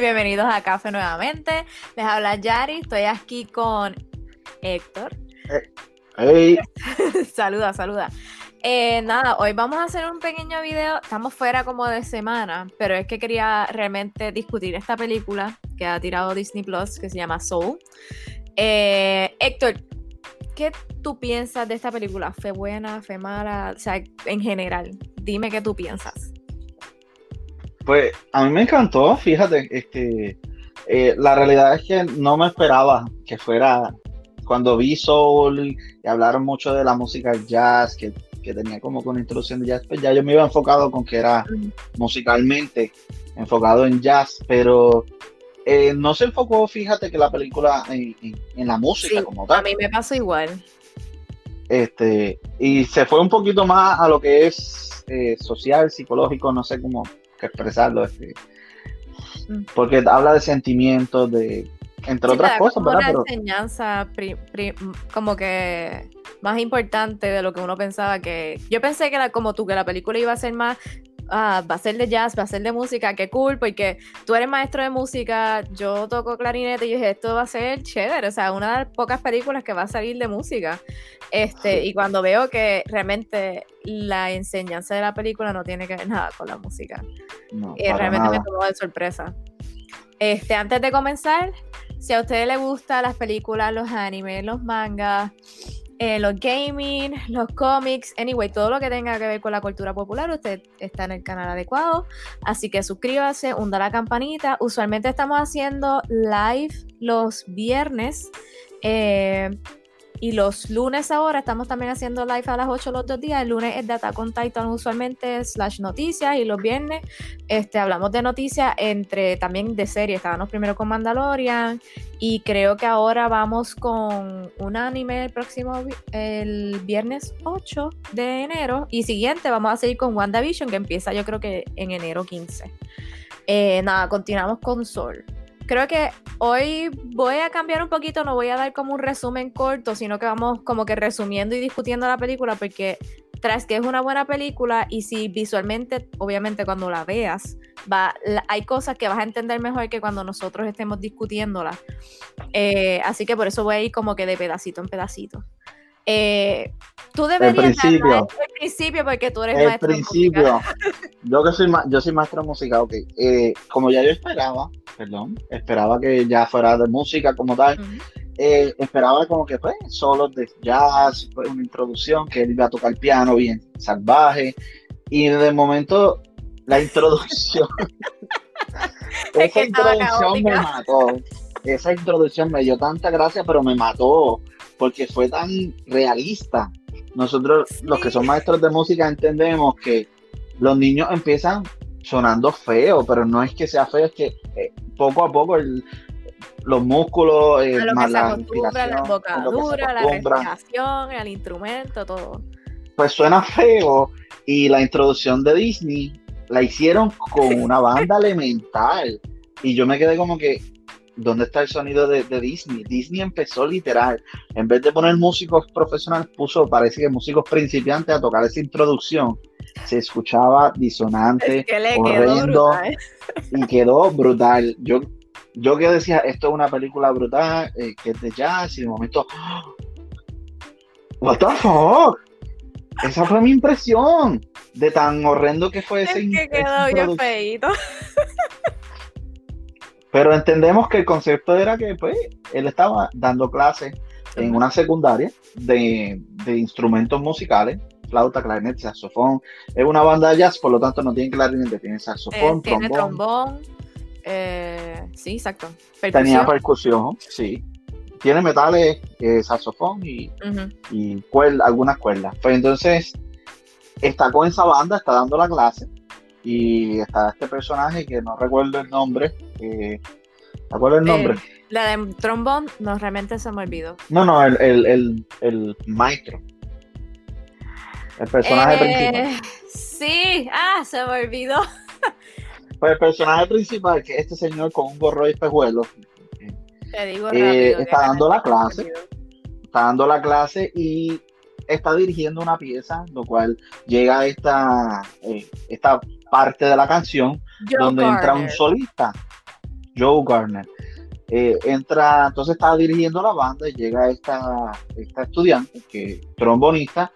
Bienvenidos a Café nuevamente. Les habla Yari, estoy aquí con Héctor. Hey, saluda, saluda. Eh, nada, hoy vamos a hacer un pequeño video. Estamos fuera como de semana, pero es que quería realmente discutir esta película que ha tirado Disney Plus, que se llama Soul. Eh, Héctor, ¿qué tú piensas de esta película? ¿Fue buena? ¿Fue mala? O sea, en general, dime qué tú piensas. Pues a mí me encantó, fíjate, este, eh, la realidad es que no me esperaba que fuera, cuando vi Soul y hablaron mucho de la música jazz, que, que tenía como una introducción de jazz, pues ya yo me iba enfocado con que era musicalmente enfocado en jazz, pero eh, no se enfocó, fíjate que la película en, en- en la música Sí, como a tal. mí me pasó igual. Este, y se fue un poquito más a lo que es eh, social, psicológico, no sé cómo que expresarlo, este, porque habla de sentimientos, de entre Sí, otras cosas, como ¿verdad? una Pero enseñanza pri- pri- como que más importante de lo que uno pensaba que yo pensé que era como tú que la película iba a ser más ah, va a ser de jazz, va a ser de música, qué cool, porque tú eres maestro de música, yo toco clarinete y dije, esto va a ser chévere, o sea, una de las pocas películas que va a salir de música. Este, y cuando veo que realmente la enseñanza de la película no tiene que ver nada con la música. no, Eh, para realmente me nada. tomó de sorpresa. Este, antes de comenzar, si a ustedes les gustan las películas, los animes, los mangas, eh, los gaming, los cómics, anyway, todo lo que tenga que ver con la cultura popular, usted está en el canal adecuado. Así que suscríbase, hunda la campanita. Usualmente estamos haciendo live los viernes. eh, y los lunes ahora estamos también haciendo live a las 8 los dos días. El lunes es de Attack on Titan usualmente, slash noticias. Y los viernes este, hablamos de noticias entre también de series. Estábamos primero con Mandalorian. Y creo que ahora vamos con un anime el próximo el viernes 8 de enero. Y siguiente vamos a seguir con WandaVision, que empieza yo creo que en enero 15. Eh, nada, continuamos con Sol. Creo que hoy voy a cambiar un poquito, no voy a dar como un resumen corto, sino que vamos como que resumiendo y discutiendo la película, porque tras que es una buena película y si visualmente, obviamente cuando la veas, va, hay cosas que vas a entender mejor que cuando nosotros estemos discutiéndola. Eh, así que por eso voy a ir como que de pedacito en pedacito. Eh, tú deberías principio. narrar el principio porque tú eres El maestro principio, yo que soy ma- yo soy maestro de música, ok, eh, como ya yo esperaba, perdón, esperaba que ya fuera de música como tal, eh, esperaba como que pues solos de jazz, pues, una introducción, que él iba a tocar piano bien salvaje, y de momento la introducción, Es que esa estaba introducción me mató, esa introducción me dio tanta gracia, pero me mató, porque fue tan realista. Nosotros, los que son maestros de música, entendemos que los niños empiezan sonando feo, pero no es que sea feo, es que eh, poco a poco el- los músculos, eh, a lo que más se la acostumbra, la embocadura, la respiración, el instrumento, todo. pues suena feo y la introducción de Disney la hicieron con una banda elemental y yo me quedé como que ¿dónde está el sonido de, de Disney? Disney empezó literal, en vez de poner músicos profesionales puso parece que músicos principiantes a tocar esa introducción. Se escuchaba disonante Es que quedó horrendo y quedó brutal. Yo yo que decía esto es una película brutal eh, que es de jazz y de momento what the fuck esa fue mi impresión de tan horrendo que fue Es ese, que esa quedó bien feíto. Pero entendemos que el concepto era que pues, él estaba dando clases en una secundaria de, de instrumentos musicales, flauta, clarinete, saxofón. Es una banda de jazz, por lo tanto no tiene clarinete, tiene Eh, saxofón, tiene trombón. trombón. eh, sí, exacto. Tenía Percusión. sí. Tiene metales, eh, saxofón y, y cuerda- algunas cuerdas. Pues entonces está con esa banda, está dando la clase y está este personaje que no recuerdo el nombre. Eh, ¿Te acuerdas el nombre? Eh, La de trombón, no, realmente se me olvidó. No, no, el, el, el, el maestro. El personaje Eh, principal. Sí, ah, se me olvidó. Pues el personaje principal, que es este señor con un gorro y espejuelos, Te digo rápido. está dando la clase. está dando la clase y está dirigiendo una pieza, lo cual llega a esta, eh, esta parte de la canción donde entra un solista, Joe Garner. Eh, entra, entonces está dirigiendo la banda y llega esta, esta estudiante, que trombonista,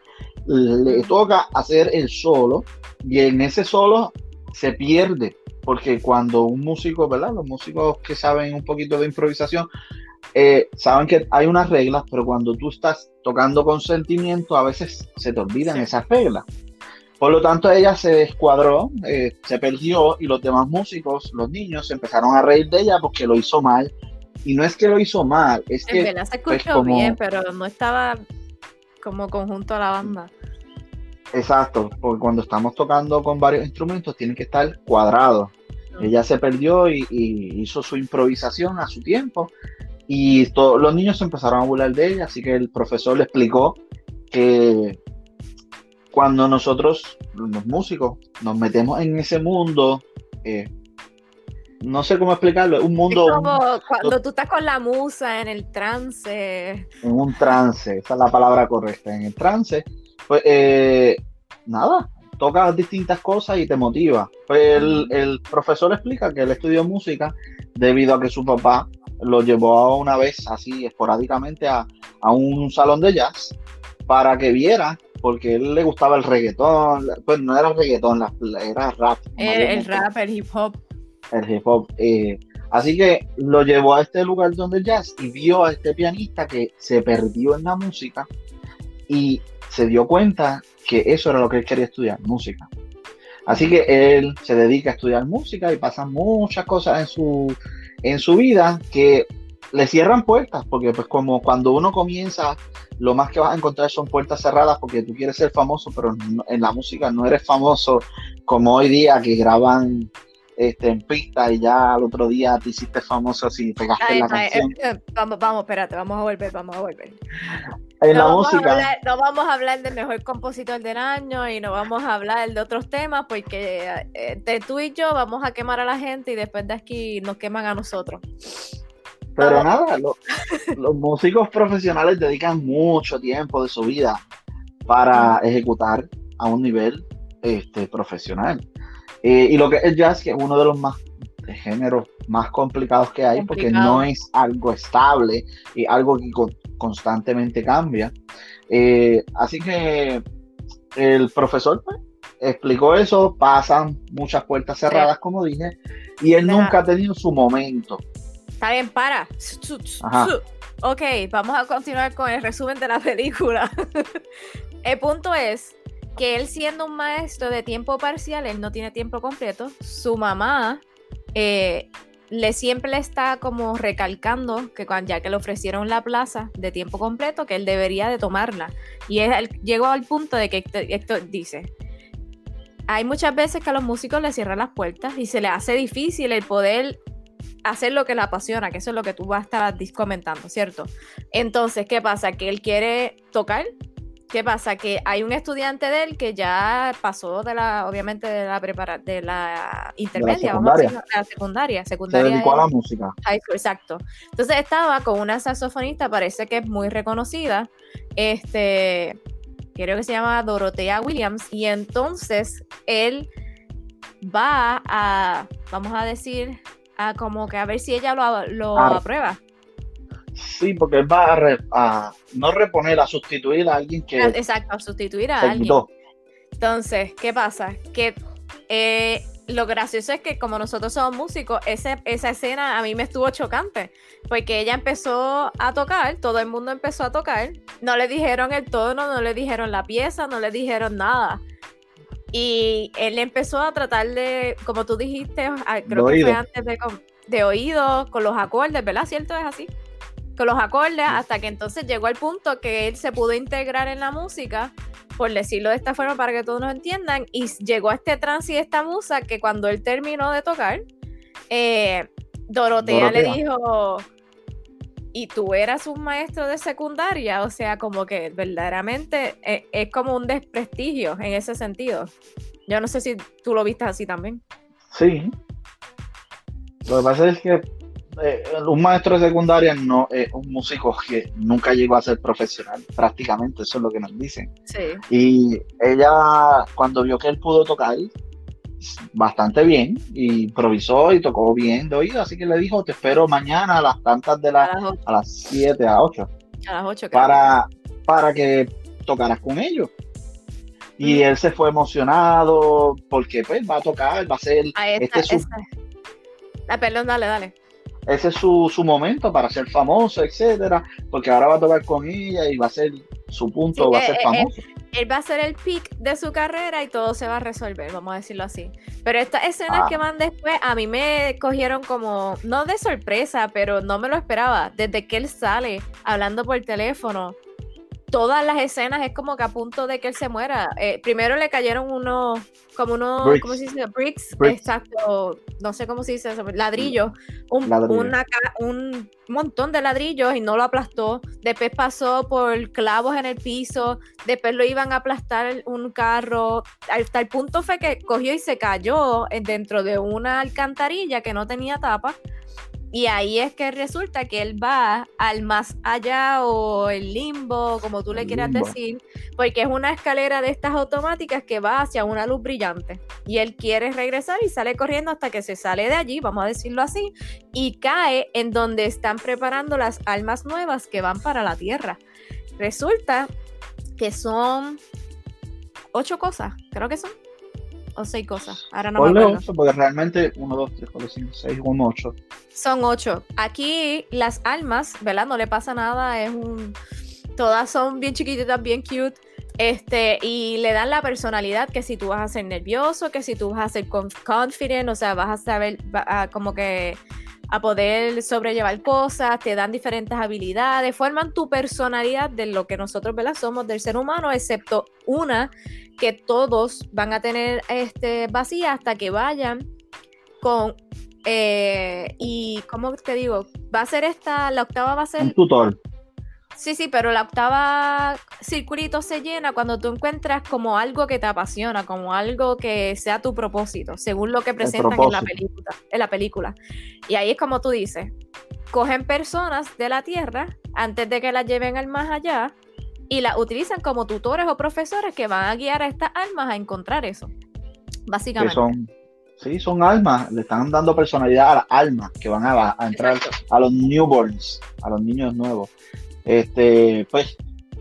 le toca hacer el solo y en ese solo se pierde, porque cuando un músico, ¿verdad? Los músicos que saben un poquito de improvisación, eh, saben que hay unas reglas, pero cuando tú estás tocando con sentimiento, a veces se te olvidan esas reglas. Por lo tanto, ella se descuadró, eh, se perdió y los demás músicos, los niños, empezaron a reír de ella porque lo hizo mal. Y no es que lo hizo mal, es que... En se pues, escuchó bien, pero no estaba como conjunto a la banda. Exacto, porque cuando estamos tocando con varios instrumentos tienen que estar cuadrados. Ella se perdió y, hizo su improvisación a su tiempo y todos los niños empezaron a burlar de ella, así que el profesor le explicó que cuando nosotros, los músicos, nos metemos en ese mundo, eh, no sé cómo explicarlo, es un mundo... como cuando tú estás con la musa en el trance. En un trance, esa es la palabra correcta, en el trance, pues eh, nada, tocas distintas cosas y te motiva. Pues el, el profesor explica que él estudió música debido a que su papá lo llevó una vez así esporádicamente a, a un salón de jazz para que viera porque él le gustaba el reggaetón, pues no era reggaetón, era rap. El, rap, el hip hop. El hip hop. Eh, así que lo llevó a este lugar donde jazz y vio a este pianista que se perdió en la música y se dio cuenta que eso era lo que él quería estudiar, música. Así que él se dedica a estudiar música y pasan muchas cosas en su, en su vida que le cierran puertas, porque pues como cuando uno comienza, lo más que vas a encontrar son puertas cerradas porque tú quieres ser famoso, pero en la música no eres famoso como hoy día que graban este, en pista y ya al otro día te hiciste famoso si pegaste la canción. Eh, eh, vamos, vamos, espérate, vamos a volver, vamos a volver. En no la música. no vamos a hablar del mejor compositor del año y no vamos a hablar de otros temas porque eh, de tú y yo vamos a quemar a la gente y después de aquí nos queman a nosotros. Pero nada, los músicos profesionales dedican mucho tiempo de su vida para ejecutar a un nivel este, profesional. Eh, y lo que es el jazz, que es uno de los más géneros más complicados que hay, porque no es algo estable y algo que constantemente cambia. Eh, así que el profesor pues, explicó eso, pasan muchas puertas cerradas, como dije, y él nunca ha tenido su momento Está bien, para. Ok, vamos a continuar con el resumen de la película. el punto es que él siendo un maestro de tiempo parcial, él no tiene tiempo completo. Su mamá eh, le siempre le está como recalcando que cuando, ya que le ofrecieron la plaza de tiempo completo, que él debería de tomarla. Y él, llegó al punto de que esto dice, hay muchas veces que a los músicos les cierran las puertas y se les hace difícil el poder hacer lo que le apasiona, que eso es lo que tú vas a estar comentando, ¿cierto? Entonces, ¿qué pasa? Que él quiere tocar. ¿Qué pasa? Que hay un estudiante de él que ya pasó de la, obviamente, de la prepara de la intermedia, vamos a decir, la secundaria. secundaria Se dedicó a la música. exacto. Entonces estaba con una saxofonista, parece que es muy reconocida, este, creo que se llama Dorotea Williams, y entonces él va a, vamos a decir, a como que a ver si ella lo, lo aprueba. Sí, porque él va a, a, no reponer, a sustituir a alguien que. Exacto, a sustituir a alguien. Entonces, ¿qué pasa? Que eh, lo gracioso es que como nosotros somos músicos, ese, esa escena a mí me estuvo chocante, porque ella empezó a tocar, todo el mundo empezó a tocar, no le dijeron el tono, no le dijeron la pieza, no le dijeron nada. Y él empezó a tratar de, como tú dijiste, creo que fue antes de, de oído, con los acordes, ¿verdad? ¿Cierto? Es así. Con los acordes, hasta que entonces llegó al punto que él se pudo integrar en la música, por decirlo de esta forma para que todos nos entiendan, y llegó a este trance y esta musa que cuando él terminó de tocar, eh, Dorotea, le dijo, y tú eras un maestro de secundaria, o sea, como que verdaderamente eh, es, como un desprestigio en ese sentido. Yo no sé si tú lo viste así también. Sí. Lo que pasa es que eh, un maestro de secundaria no es un músico que nunca llegó a ser profesional, prácticamente, eso es lo que nos dicen. Sí. Y ella, cuando vio que él pudo tocar bastante bien, y improvisó y tocó bien de oído, así que le dijo, te espero mañana a las tantas de la, A las ocho. a las 7, a 8, A las 8 creo. para, para que tocaras con ellos. Y Mm. él se fue emocionado porque pues va a tocar, va a ser, Ahí este está, es su, esa. Ah, perdón, dale, dale. Ese es su, su momento para ser famoso, etcétera, porque ahora va a tocar con ella y va a ser su punto, Sí, va a eh, ser eh, famoso. Él va a ser el pick de su carrera y todo se va a resolver, vamos a decirlo así. Pero estas escenas Ah. que van después, a mí me cogieron como, no de sorpresa, pero no me lo esperaba. Desde que él sale hablando por teléfono, todas las escenas es como que a punto de que él se muera. Eh, primero le cayeron unos, como unos, Bricks. ¿cómo se dice? Bricks, Bricks. exacto, no sé cómo se dice eso, ladrillos, un, Ladrillo. una un montón de ladrillos y no lo aplastó. Después pasó por clavos en el piso, después lo iban a aplastar un carro, hasta el punto fue que cogió y se cayó en- dentro de una alcantarilla que no tenía tapa. Y ahí es que resulta que él va al más allá o el limbo, como tú le quieras limbo. decir, porque es una escalera de estas automáticas que va hacia una luz brillante. Y él quiere regresar y sale corriendo hasta que se sale de allí, vamos a decirlo así, y cae en donde están preparando las almas nuevas que van para la Tierra. Resulta que son ocho cosas, creo que son. O seis cosas, ahora no me Ponle acuerdo. ocho, porque realmente 1, 2, 3, 4, 5, 6, 1, 8. Son ocho. Aquí las almas, ¿verdad? No le pasa nada, es un... Todas son bien chiquititas, bien cute. Este, y le dan la personalidad que si tú vas a ser nervioso, que si tú vas a ser conf- confident, o sea, vas a saber va- a como que a poder sobrellevar cosas, te dan diferentes habilidades, forman tu personalidad de lo que nosotros ¿verdad? somos del ser humano, excepto una que todos van a tener este, vacía hasta que vayan con eh, y como te digo, va a ser esta, la octava va a ser Un tutor. Sí, sí, pero la octava circulito se llena cuando tú encuentras como algo que te apasiona, como algo que sea tu propósito, según lo que presentan en la película, en la película. Y ahí es como tú dices, cogen personas de la Tierra antes de que las lleven al más allá y las utilizan como tutores o profesores que van a guiar a estas almas a encontrar eso. Que Básicamente. son, sí, son almas. Le están dando personalidad a las almas que van a, a entrar Exacto. a los newborns, a los niños nuevos. Este, pues,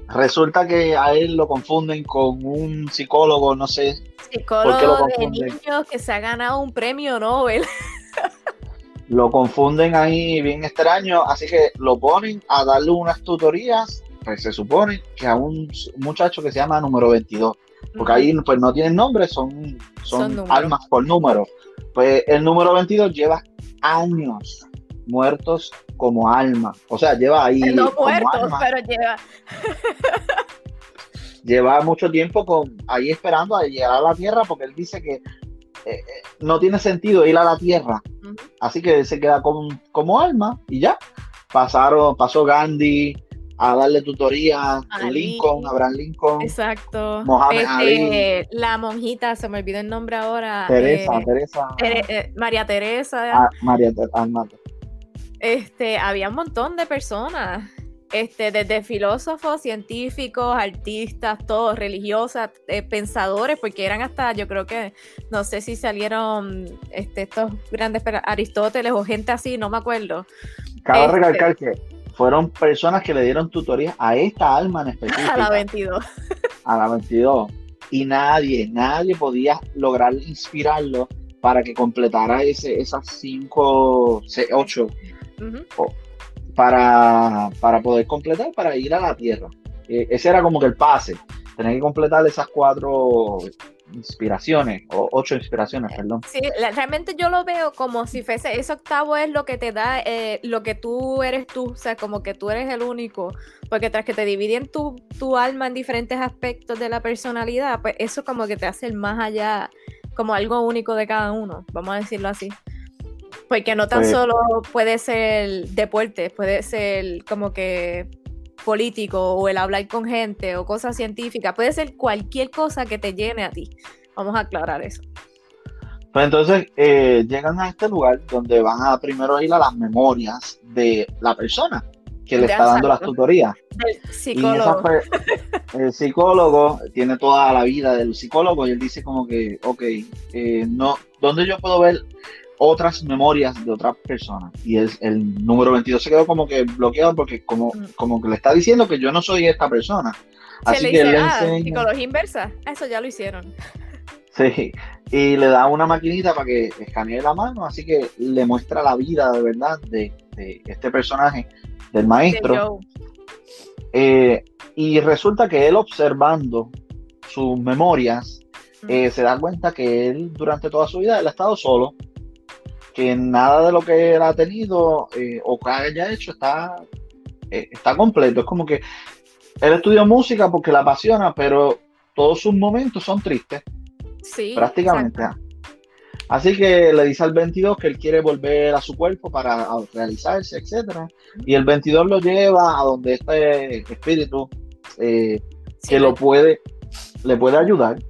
resulta que a él lo confunden con un psicólogo, no sé, Psicólogo lo de niños que se ha ganado un premio Nobel. lo confunden ahí bien extraño, así que lo ponen a darle unas tutorías, pues se supone que a un muchacho que se llama número 22, porque ahí pues no tienen nombre, son, Son almas por número. Pues el número 22 lleva años muertos como alma, o sea, lleva ahí no como muertos, alma, pero lleva. lleva mucho tiempo con ahí esperando a llegar a la Tierra porque él dice que eh, eh, no tiene sentido ir a la Tierra, así que se queda con- como alma y ya. Pasaron, pasó Gandhi a darle tutoría, Ali. Lincoln, Abraham Lincoln, Este, Mohamed Ali. la monjita, se me olvidó el nombre ahora. Teresa, eh, Teresa, Tere- eh, María Teresa. ah, María Ter- ah, Este, había un montón de personas. Este, desde filósofos, científicos, artistas, todos, religiosas, eh, pensadores, porque eran hasta, yo creo que, no sé si salieron este, estos grandes, Aristóteles o gente así, no me acuerdo. Cabe Este- recalcar que fueron personas que le dieron tutoría a esta alma en A específico, la 22. a la 22, y nadie, nadie podía lograr inspirarlo para que completara ese, esas 5, 8 Ujú. para, para poder completar, para ir a la Tierra. Eh, ese era como que el pase, tener que completar esas cuatro inspiraciones, o ocho inspiraciones, perdón. Sí, la- realmente yo lo veo como si fuese, ese octavo es lo que te da eh, lo que tú eres tú, o sea, como que tú eres el único, porque tras que te dividen tu, tu alma en diferentes aspectos de la personalidad, pues eso como que te hace el más allá, como algo único de cada uno, vamos a decirlo así. Porque no tan Pues- solo puede ser deporte, puede ser como que político o el hablar con gente o cosas científicas, puede ser cualquier cosa que te llene a ti. Vamos a aclarar eso. Pues entonces eh, llegan a este lugar donde van a primero ir a las memorias de la persona que le está dando las tutorías. El psicólogo. el psicólogo tiene toda la vida del psicólogo y él dice como que, ok, eh, no, ¿dónde yo puedo ver otras memorias de otras personas? Y es, el número 22 se quedó como que bloqueado porque como, mm. como que le está diciendo que yo no soy esta persona. Así que le ah, psicología inversa, eso ya lo hicieron. Sí, y le da una maquinita para que escanee la mano, así que le muestra la vida de verdad de, este personaje, del maestro. Eh, y resulta que él observando sus memorias, eh, se da cuenta que él durante toda su vida él ha estado solo, que nada de lo que él ha tenido eh, o que haya hecho está, está completo. Es como que él estudió música porque la apasiona, pero todos sus momentos son tristes Sí. Prácticamente. Así que le dice al 22 que él quiere volver a su cuerpo para realizarse, etcétera. Y el 22 lo lleva a donde este espíritu eh, que lo puede, le puede ayudar,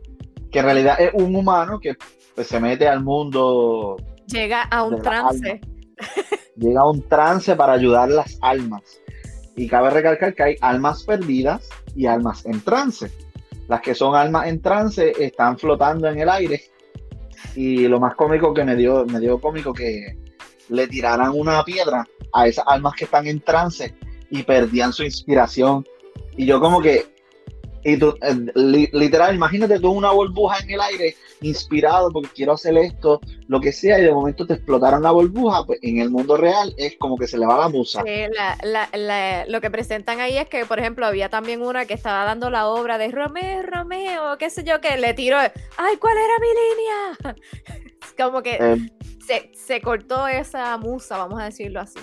que en realidad es un humano que pues, se mete al mundo. Llega a un trance. Llega a un trance para ayudar las almas. Y cabe recalcar que hay almas perdidas y almas en trance. Las que son almas en trance están flotando en el aire. Y lo más cómico que me dio, me dio cómico que le tiraran una piedra a esas almas que están en trance y perdían su inspiración. Y yo como que y tú, eh, literal, imagínate tú una burbuja en el aire, inspirado porque quiero hacer esto, lo que sea, y de momento te explotaron la burbuja, pues en el mundo real es como que se le va la musa. lo que presentan ahí es que, por ejemplo, había también una que estaba dando la obra de Romeo, Romeo, qué sé yo, que le tiró, ay, ¿cuál era mi línea? como que eh. se, se cortó esa musa, vamos a decirlo así.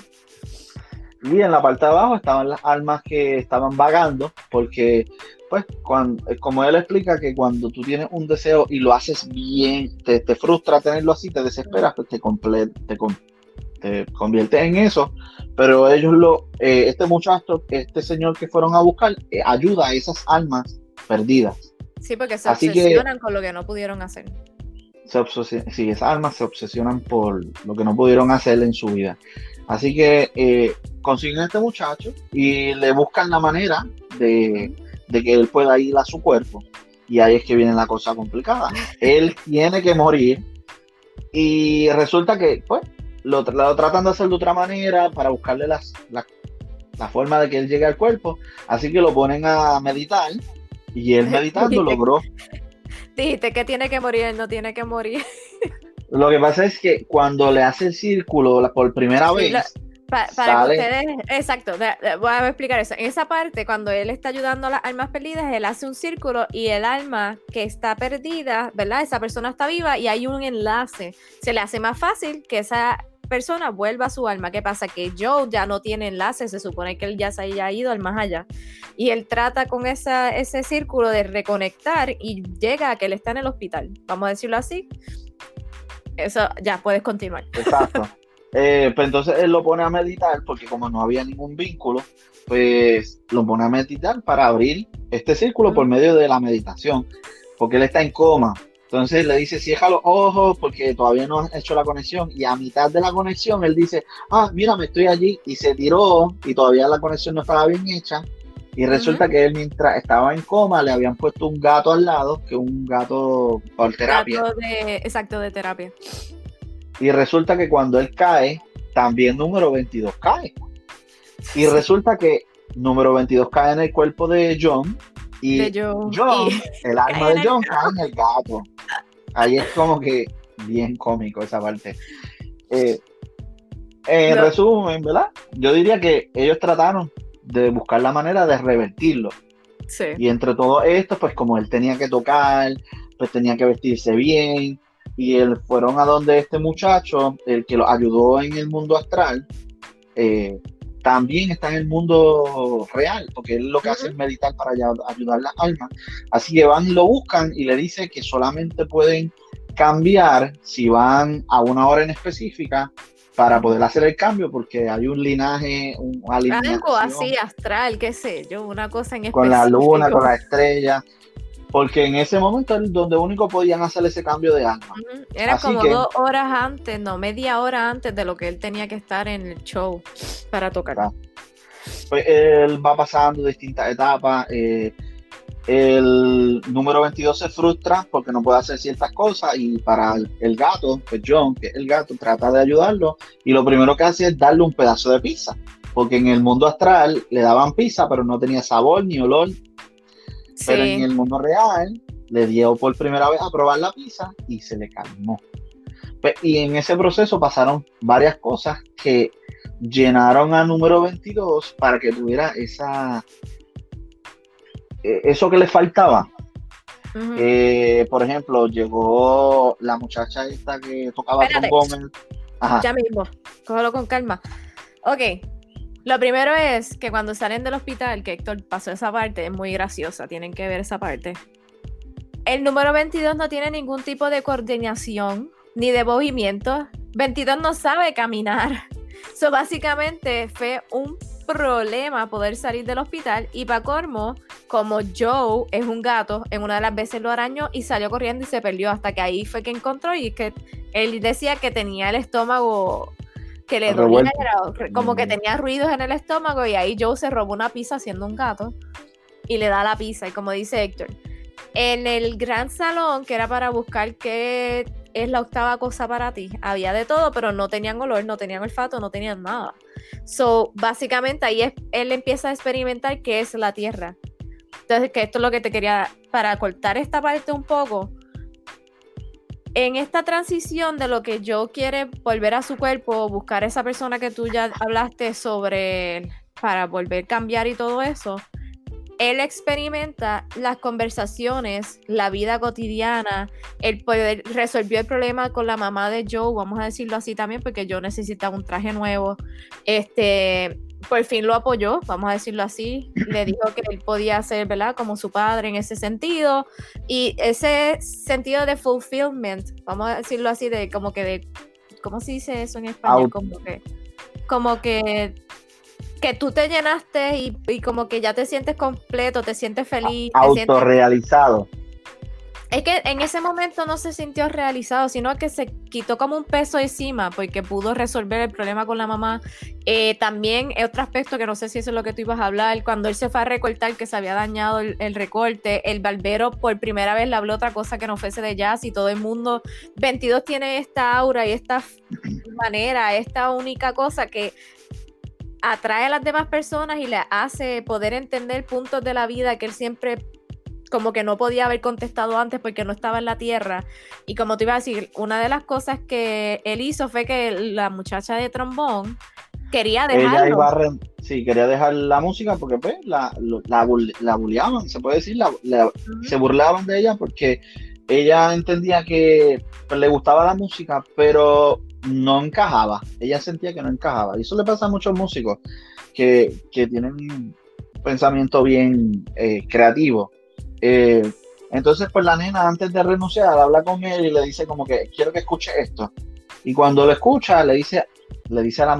Y en la parte de abajo estaban las almas que estaban vagando, porque pues cuando, eh, como él explica que cuando tú tienes un deseo y lo haces bien, te, frustra tenerlo así, te desesperas, pues te, te, te conviertes en eso. Pero ellos lo, eh, este muchacho, este señor que fueron a buscar, eh, ayuda a esas almas perdidas. Sí, porque se obsesionan con lo que no pudieron hacer. Se sí, esas almas se obsesionan por lo que no pudieron hacer en su vida. Así que consiguen a este muchacho y le buscan la manera de de que él pueda ir a su cuerpo. Y ahí es que viene la cosa complicada. Él tiene que morir y resulta que, pues, lo, tratan de hacer de otra manera para buscarle las, la, forma de que él llegue al cuerpo. Así que lo ponen a meditar y él meditando logró. Dijiste que tiene que morir, él no tiene que morir. Lo que pasa es que cuando le hace el círculo por primera vez, para que ustedes, exacto, voy a explicar eso. En esa parte, cuando él está ayudando a las almas perdidas, él hace un círculo y el alma que está perdida, ¿verdad? Esa persona está viva y hay un enlace. Se le hace más fácil que esa persona vuelva a su alma. ¿Qué pasa? Que Joe ya no tiene enlace, se supone que él ya se haya ido al más allá. Y él trata con esa, ese círculo de reconectar y llega a que él está en el hospital. Vamos a decirlo así. Eso ya puedes continuar. Exacto. Eh, pues entonces él lo pone a meditar, porque como no había ningún vínculo, pues lo pone a meditar para abrir este círculo por medio de la meditación, porque él está en coma. Entonces le dice, cierra los ojos porque todavía no has hecho la conexión. Y a mitad de la conexión él dice, ah, mira, me estoy allí. Y se tiró y todavía la conexión no estaba bien hecha. Y resulta que él mientras estaba en coma le habían puesto un gato al lado, que un gato por terapia. exacto, de terapia. Y resulta que cuando él cae, también número 22 cae. Y resulta que número 22 cae en el cuerpo de John. Y John, el alma de John cae en el gato. Ahí es como que bien cómico esa parte. Eh, en resumen, ¿verdad? Yo diría que ellos trataron de buscar la manera de revertirlo. Sí. Y entre todo esto, pues como él tenía que tocar, pues tenía que vestirse bien, y él fueron a donde este muchacho, el que lo ayudó en el mundo astral, eh, también está en el mundo real, porque él lo que hace es meditar para ayudar a las almas. Así que van y lo buscan y le dice que solamente pueden cambiar si van a una hora en específica para poder hacer el cambio, porque hay un linaje, un algo así astral, qué sé yo, una cosa en específico. Con la luna, con la estrella. Porque en ese momento es donde único podían hacer ese cambio de alma. Era como dos horas antes, no, media hora antes de lo que él tenía que estar en el show para tocar. Pues él va pasando distintas etapas. Eh, el número 22 se frustra porque no puede hacer ciertas cosas y para el, gato, pues John, que es el gato, trata de ayudarlo y lo primero que hace es darle un pedazo de pizza, porque en el mundo astral le daban pizza pero no tenía sabor ni olor pero en el mundo real le dio por primera vez a probar la pizza y se le calmó. Pues, y en ese proceso pasaron varias cosas que llenaron a número 22 para que tuviera esa e, eso que le faltaba. Eh, por ejemplo, llegó la muchacha esta que tocaba trombón. Ya mismo, cógelo con calma. Ok, lo primero es que cuando salen del hospital, que Héctor pasó esa parte, es muy graciosa, tienen que ver esa parte. El número 22 no tiene ningún tipo de coordinación ni de movimiento. 22 no sabe caminar. So, básicamente fue un problema poder salir del hospital y para Cormo, como Joe es un gato, en una de las veces lo arañó y salió corriendo y se perdió hasta que ahí fue que encontró y que él decía que tenía el estómago que le dolía, como que tenía ruidos en el estómago y ahí Joe se robó una pizza haciendo un gato y le da la pizza y como dice Héctor, en el gran salón que era para buscar qué es la octava cosa para ti, había de todo, pero no tenían olor, no tenían olfato, no tenían nada. So, básicamente ahí él empieza a experimentar qué es la tierra. Entonces, que esto es lo que te quería, para cortar esta parte un poco, en esta transición de lo que yo quiere volver a su cuerpo, buscar esa persona que tú ya hablaste sobre para volver a cambiar y todo eso, él experimenta las conversaciones, la vida cotidiana, el poder resolvió el problema con la mamá de Joe, vamos a decirlo así también, porque yo necesitaba un traje nuevo. Este, por fin lo apoyó, vamos a decirlo así, le dijo que él podía ser, ¿verdad? Como su padre en ese sentido. Y ese sentido de fulfillment, vamos a decirlo así, de como que de, ¿cómo se dice eso en español? Como que, como que que tú te llenaste y, como que ya te sientes completo, te sientes feliz. Autorrealizado. Es que en ese momento no se sintió realizado, sino que se quitó como un peso encima porque pudo resolver el problema con la mamá. Eh, también otro aspecto que no sé si eso es lo que tú ibas a hablar, cuando él se fue a recortar que se había dañado el, el, recorte, el barbero por primera vez le habló otra cosa que no fuese de jazz y todo el mundo, 22 tiene esta aura y esta manera, esta única cosa que atrae a las demás personas y le hace poder entender puntos de la vida que él siempre como que no podía haber contestado antes porque no estaba en la tierra. Y como te iba a decir, una de las cosas que él hizo fue que la muchacha de trombón quería dejarlo. sí, quería dejar la música porque pues la, la, la se puede decir, se burlaban de ella porque ella entendía que pues, le gustaba la música, pero no encajaba. Ella sentía que no encajaba. Y eso le pasa a muchos músicos que, tienen un pensamiento bien eh, creativo. Eh, entonces, pues la nena, antes de renunciar, habla con él y le dice como que quiero que escuche esto. Y cuando lo escucha, le dice, le dice al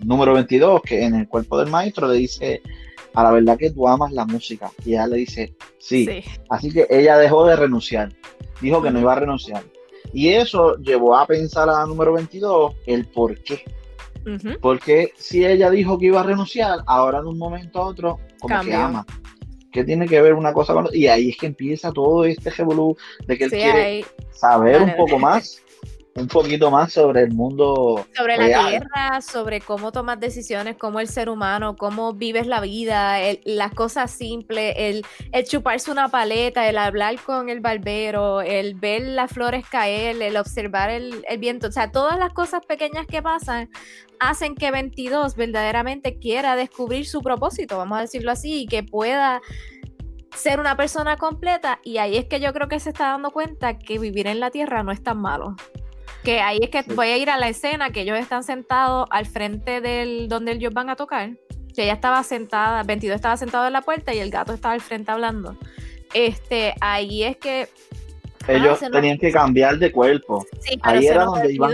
número 22, que en el cuerpo del maestro, le dice a la verdad que tú amas la música. Y ella le dice, sí. Así que ella dejó de renunciar. Dijo que no iba a renunciar. Y eso llevó a pensar a la número 22 el por qué. Porque si ella dijo que iba a renunciar, ahora en un momento a otro, como que ama. ¿Qué tiene que ver una cosa con otra? Y ahí es que empieza todo este revolú de que él quiere saber un poco más un poquito más sobre el mundo. Sobre la tierra, sobre cómo tomas decisiones, cómo el ser humano, cómo vives la vida, las cosas simples, el, el, chuparse una paleta, el hablar con el barbero, el ver las flores caer, el observar el, el viento. O sea, todas las cosas pequeñas que pasan hacen que 22 verdaderamente quiera descubrir su propósito, vamos a decirlo así, y que pueda ser una persona completa y ahí es que yo creo que se está dando cuenta que vivir en la tierra no es tan malo. Que ahí es que voy a ir a la escena que ellos están sentados al frente del donde ellos van a tocar. Que ella estaba sentada, 22 estaba sentado en la puerta y el gato estaba al frente hablando. Este, ahí es que ellos tenían que cambiar de cuerpo. Sí, pero ahí era donde iban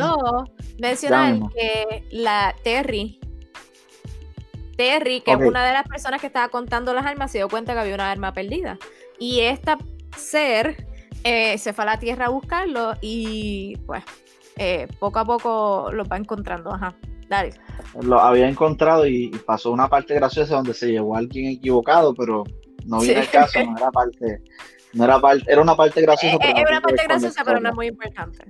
mencionar que la Terry Terry, que es una de las personas que estaba contando las armas, se dio cuenta que había una arma perdida. Y esta ser eh, se fue a la Tierra a buscarlo y pues eh, poco a poco lo va encontrando. Ajá, dale. Lo había encontrado y pasó una parte graciosa donde se llevó a alguien equivocado, pero no viene el caso, no era parte, no era parte, era una parte graciosa. Eh, era una parte graciosa, pero no es muy importante.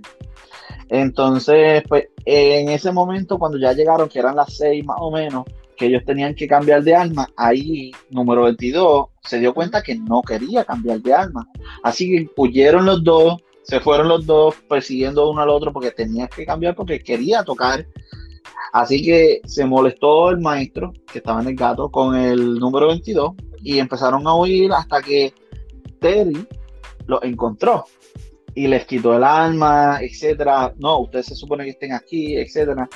Entonces, pues, en ese momento, cuando ya llegaron, que eran las seis más o menos, que ellos tenían que cambiar de arma, ahí número 22 se dio cuenta que no quería cambiar de arma. Así que huyeron los dos, se fueron los dos persiguiendo uno al otro porque tenía que cambiar porque quería tocar. Así que se molestó el maestro que estaba en el gato con el número 22 y empezaron a huir hasta que Terry lo encontró y les quitó el arma, etcétera. No, ustedes se supone que estén aquí, etcétera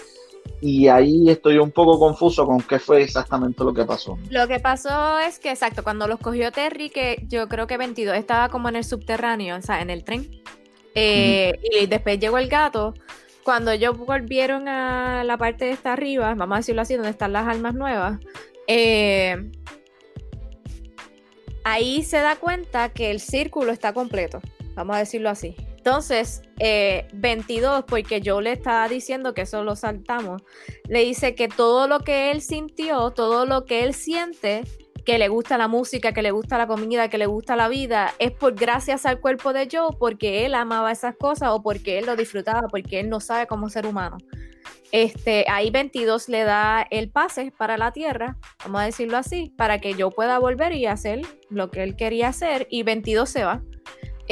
y ahí estoy un poco confuso con qué fue exactamente lo que pasó. Lo que pasó es que, exacto, cuando los cogió Terry, que yo creo que 22 estaba como en el subterráneo, o sea, en el tren, eh, y después llegó el gato. Cuando ellos volvieron a la parte de esta arriba, vamos a decirlo así, donde están las almas nuevas, eh, ahí se da cuenta que el círculo está completo, vamos a decirlo así. Entonces, 22, eh, porque yo le estaba diciendo que eso lo saltamos, le dice que todo lo que él sintió, todo lo que él siente, que le gusta la música, que le gusta la comida, que le gusta la vida, es por gracias al cuerpo de Joe, porque él amaba esas cosas o porque él lo disfrutaba, porque él no sabe cómo ser humano. Este, ahí 22 le da el pase para la tierra, vamos a decirlo así, para que yo pueda volver y hacer lo que él quería hacer y 22 se va.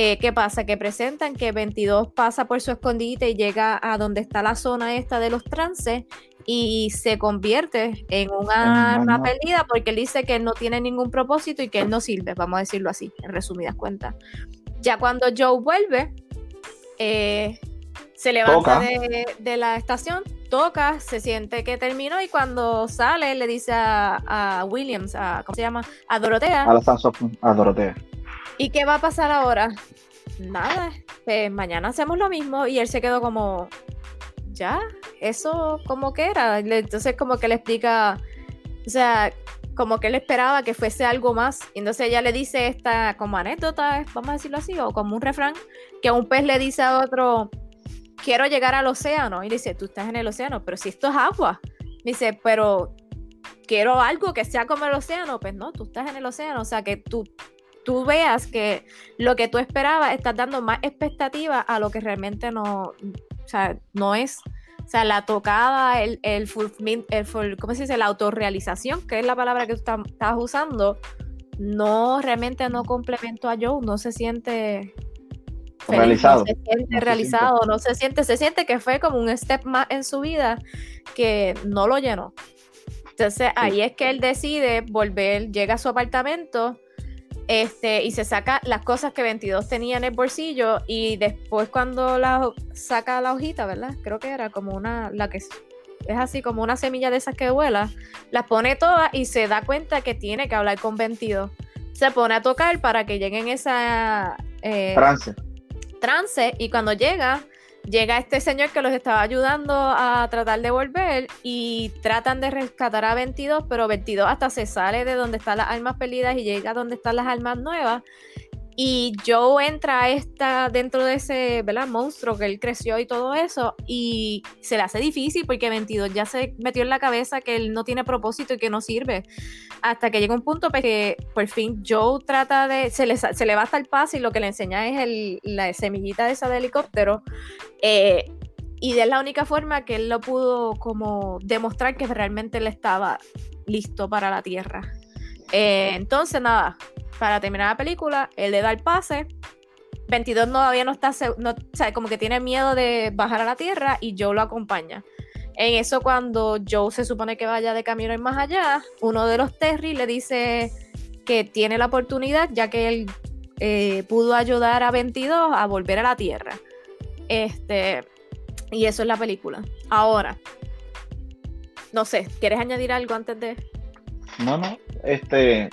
Eh, ¿Qué pasa? Que presentan que 22 pasa por su escondite y llega a donde está la zona esta de los trances y se convierte en una arma perdida porque él dice que no tiene ningún propósito y que él no sirve, vamos a decirlo así, en resumidas cuentas. Ya cuando Joe vuelve, eh, se levanta de, la estación, toca, se siente que terminó y cuando sale le dice a, Williams, a, ¿cómo se llama? A Dorotea. A, a Dorotea ¿Y qué va a pasar ahora? Nada, pues mañana hacemos lo mismo y él se quedó como, ya, eso como que era. Entonces como que le explica, o sea, como que él esperaba que fuese algo más. Y entonces ella le dice esta como anécdota, vamos a decirlo así, o como un refrán, que un pez le dice a otro, quiero llegar al océano. Y dice, tú estás en el océano, pero si esto es agua. Dice, pero quiero algo que sea como el océano. Pues no, tú estás en el océano. O sea, que tú, tú veas que lo que tú esperabas estás dando más expectativa a lo que realmente no, o sea, no es. O sea, la tocada, el, el, el, ¿cómo se dice? La autorrealización, que es la palabra que tú estás usando, no, realmente no complemento a Joe, no se siente realizado. No se siente realizado, no se siente, se siente que fue como un step más en su vida que no lo llenó. Entonces ahí es que él decide volver, llega a su apartamento este, y se saca las cosas que 22 tenía en el bolsillo y después cuando la saca la hojita, ¿verdad? Creo que era como una, la que es, así como una semilla de esas que vuela, las pone todas y se da cuenta que tiene que hablar con 22. Se pone a tocar para que lleguen esa... Eh, trance. Trance y cuando llega, llega este señor que los estaba ayudando a tratar de volver y tratan de rescatar a 22, pero 22 hasta se sale de donde están las almas perdidas y llega a donde están las almas nuevas. Y Joe entra esta, dentro de ese ¿verdad? monstruo que él creció y todo eso, y se le hace difícil porque 22 ya se metió en la cabeza que él no tiene propósito y que no sirve. Hasta que llega un punto pues, que por fin Joe trata de. Se le, se le va hasta el paso y lo que le enseña es el, la semillita de esa helicóptero. Eh, y es la única forma que él lo pudo como demostrar que realmente él estaba listo para la Tierra. Eh, entonces, nada, para terminar la película, él le da el pase. 22 todavía no está, no, o sea, como que tiene miedo de bajar a la tierra y Joe lo acompaña. En eso, cuando Joe se supone que vaya de camino y más allá, uno de los Terry le dice que tiene la oportunidad, ya que él eh, pudo ayudar a 22 a volver a la tierra. Este, y eso es la película. Ahora, no sé, ¿quieres añadir algo antes de.? No, no. Este,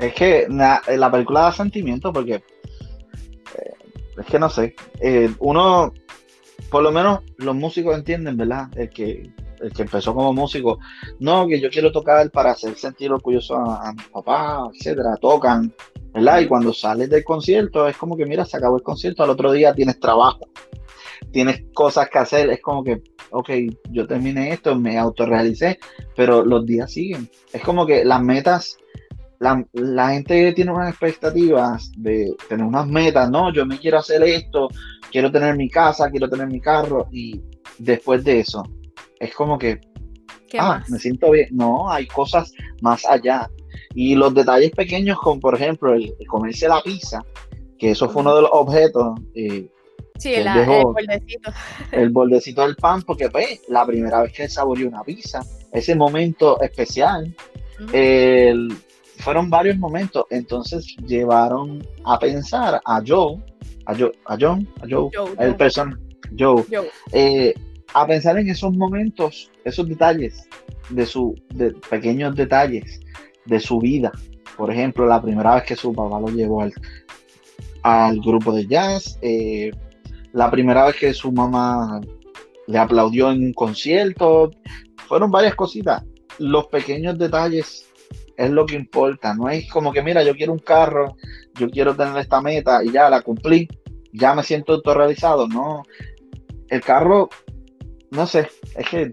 es que la película da sentimiento porque eh, es que no sé. Eh, uno, por lo menos los músicos entienden, ¿verdad? El que el que empezó como músico, no, que yo quiero tocar para hacer sentir orgulloso a, a mi papá, etcétera, tocan, ¿verdad? Y cuando sales del concierto es como que, mira, se acabó el concierto, al otro día tienes trabajo, tienes cosas que hacer, es como que, ok, yo terminé esto, me autorrealicé, pero los días siguen. Es como que las metas, la, la gente tiene unas expectativas de tener unas metas, no, yo me quiero hacer esto, quiero tener mi casa, quiero tener mi carro, y después de eso, es como que, ah, me siento bien. No, hay cosas más allá. Y los detalles pequeños, como por ejemplo el, comerse la pizza, que eso fue uno de los objetos. Eh, sí, el, bordecito. El bordecito del pan, porque pues, la primera vez que él saboreó una pizza, ese momento especial, fueron varios momentos, entonces llevaron a pensar a Joe, a, Joe, a John, a Joe, el personaje, Joe, eh, a pensar en esos momentos, esos detalles, de su, de pequeños detalles de su vida. Por ejemplo, la primera vez que su papá lo llevó al, al grupo de jazz, eh, la primera vez que su mamá le aplaudió en un concierto, fueron varias cositas. Los pequeños detalles es lo que importa, no es como que, mira, yo quiero un carro, yo quiero tener esta meta y ya la cumplí, ya me siento autorrealizado, no. El carro no sé, es que,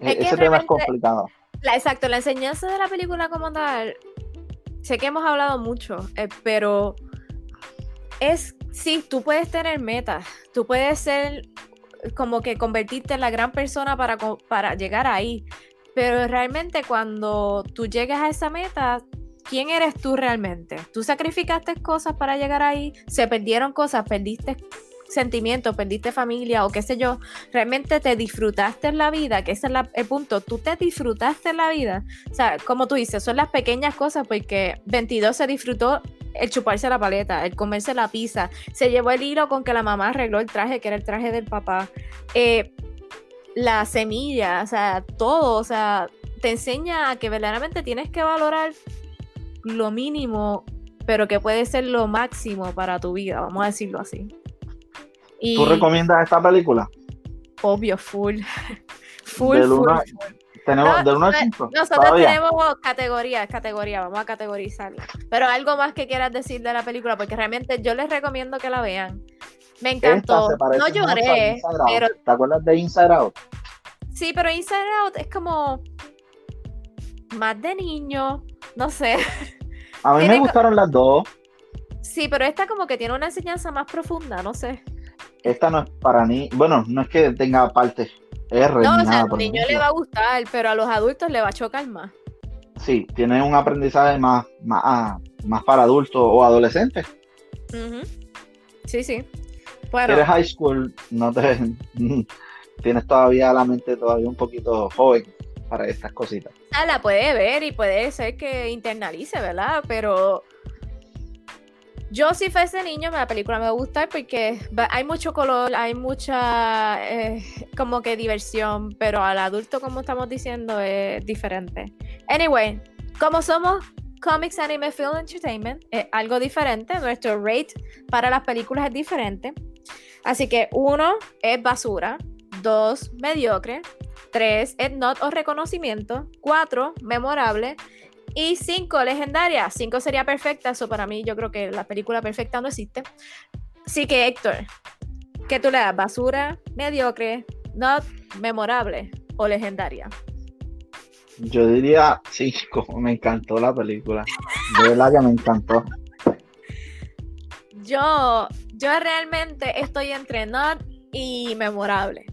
ese tema es complicado. exacto, la enseñanza de la película como tal, sé que hemos hablado mucho, eh, pero es, sí, tú puedes tener metas, tú puedes ser como que convertirte en la gran persona para, para llegar ahí, pero realmente cuando tú llegas a esa meta, ¿quién eres tú realmente? ¿Tú sacrificaste cosas para llegar ahí? ¿Se perdieron cosas? ¿Perdiste sentimientos, perdiste familia o qué sé yo, realmente te disfrutaste en la vida, que ese es el punto, tú te disfrutaste en la vida. O sea, como tú dices, son las pequeñas cosas porque 22 se disfrutó el chuparse la paleta, el comerse la pizza, se llevó el hilo con que la mamá arregló el traje, que era el traje del papá. Eh, la semilla, o sea, todo, o sea, te enseña a que verdaderamente tienes que valorar lo mínimo, pero que puede ser lo máximo para tu vida, vamos a decirlo así. ¿Tú recomiendas esta película? Obvio, full. full, full, Tenemos, de 1 a 5. Nosotros tenemos categorías, categoría, vamos a categorizarla. Pero algo más que quieras decir de la película, porque realmente yo les recomiendo que la vean. Me encantó. No lloré, pero... ¿Te acuerdas de Inside Out? Sí, pero Inside Out es como más de niño, no sé. A mí me gustaron las dos. Sí, pero esta como que tiene una enseñanza más profunda, no sé esta no es para ni, bueno, no es que tenga parte R. No, o sea, a los niños le va a gustar, pero a los adultos le va a chocar más. Sí, tiene un aprendizaje más, más, ah, más para adultos o adolescentes. Sí, sí. Bueno. Eres high school, no te tienes todavía la mente todavía un poquito joven para estas cositas. Ah, la puede ver y puede ser que internalice, ¿verdad? Pero yo si fuese niño, la película me va a gustar porque hay mucho color, hay mucha eh, como que diversión, pero al adulto, como estamos diciendo, es diferente. Anyway, como somos Comics Anime Film Entertainment, es algo diferente, nuestro rate para las películas es diferente. Así que uno es basura, dos mediocre, tres es not o reconocimiento, cuatro memorable y cinco, legendaria. Cinco sería perfecta. Eso para mí, yo creo que la película perfecta no existe. Así que, Héctor, ¿qué tú le das? ¿Basura, mediocre, not, memorable o legendaria? Yo diría cinco. Me encantó la película. De verdad que me encantó. Yo, yo realmente estoy entre not y memorable.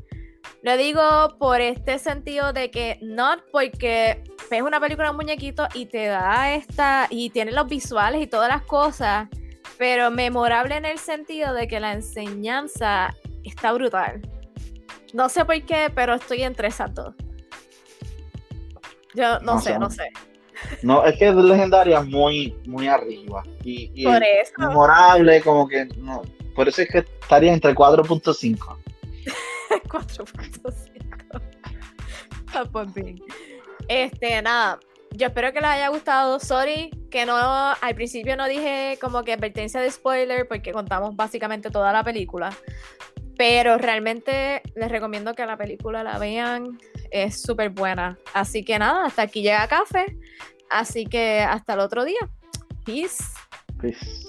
Lo digo por este sentido de que not porque ves una película de muñequito y te da esta, y tiene los visuales y todas las cosas, pero memorable en el sentido de que la enseñanza está brutal. No sé por qué, pero estoy entre esas. Yo no, sé, no sé. No, es que es legendaria muy, muy arriba. Y, por eso. memorable, como que no. Por eso es que estaría entre 4.5. 4.5. Ah, pues bien. Este, nada, yo espero que les haya gustado. Sorry que no, al principio no dije como que advertencia de spoiler porque contamos básicamente toda la película. Pero realmente les recomiendo que la película la vean. Es súper buena. Así que nada, hasta aquí llega café. Así que hasta el otro día. Peace. Peace.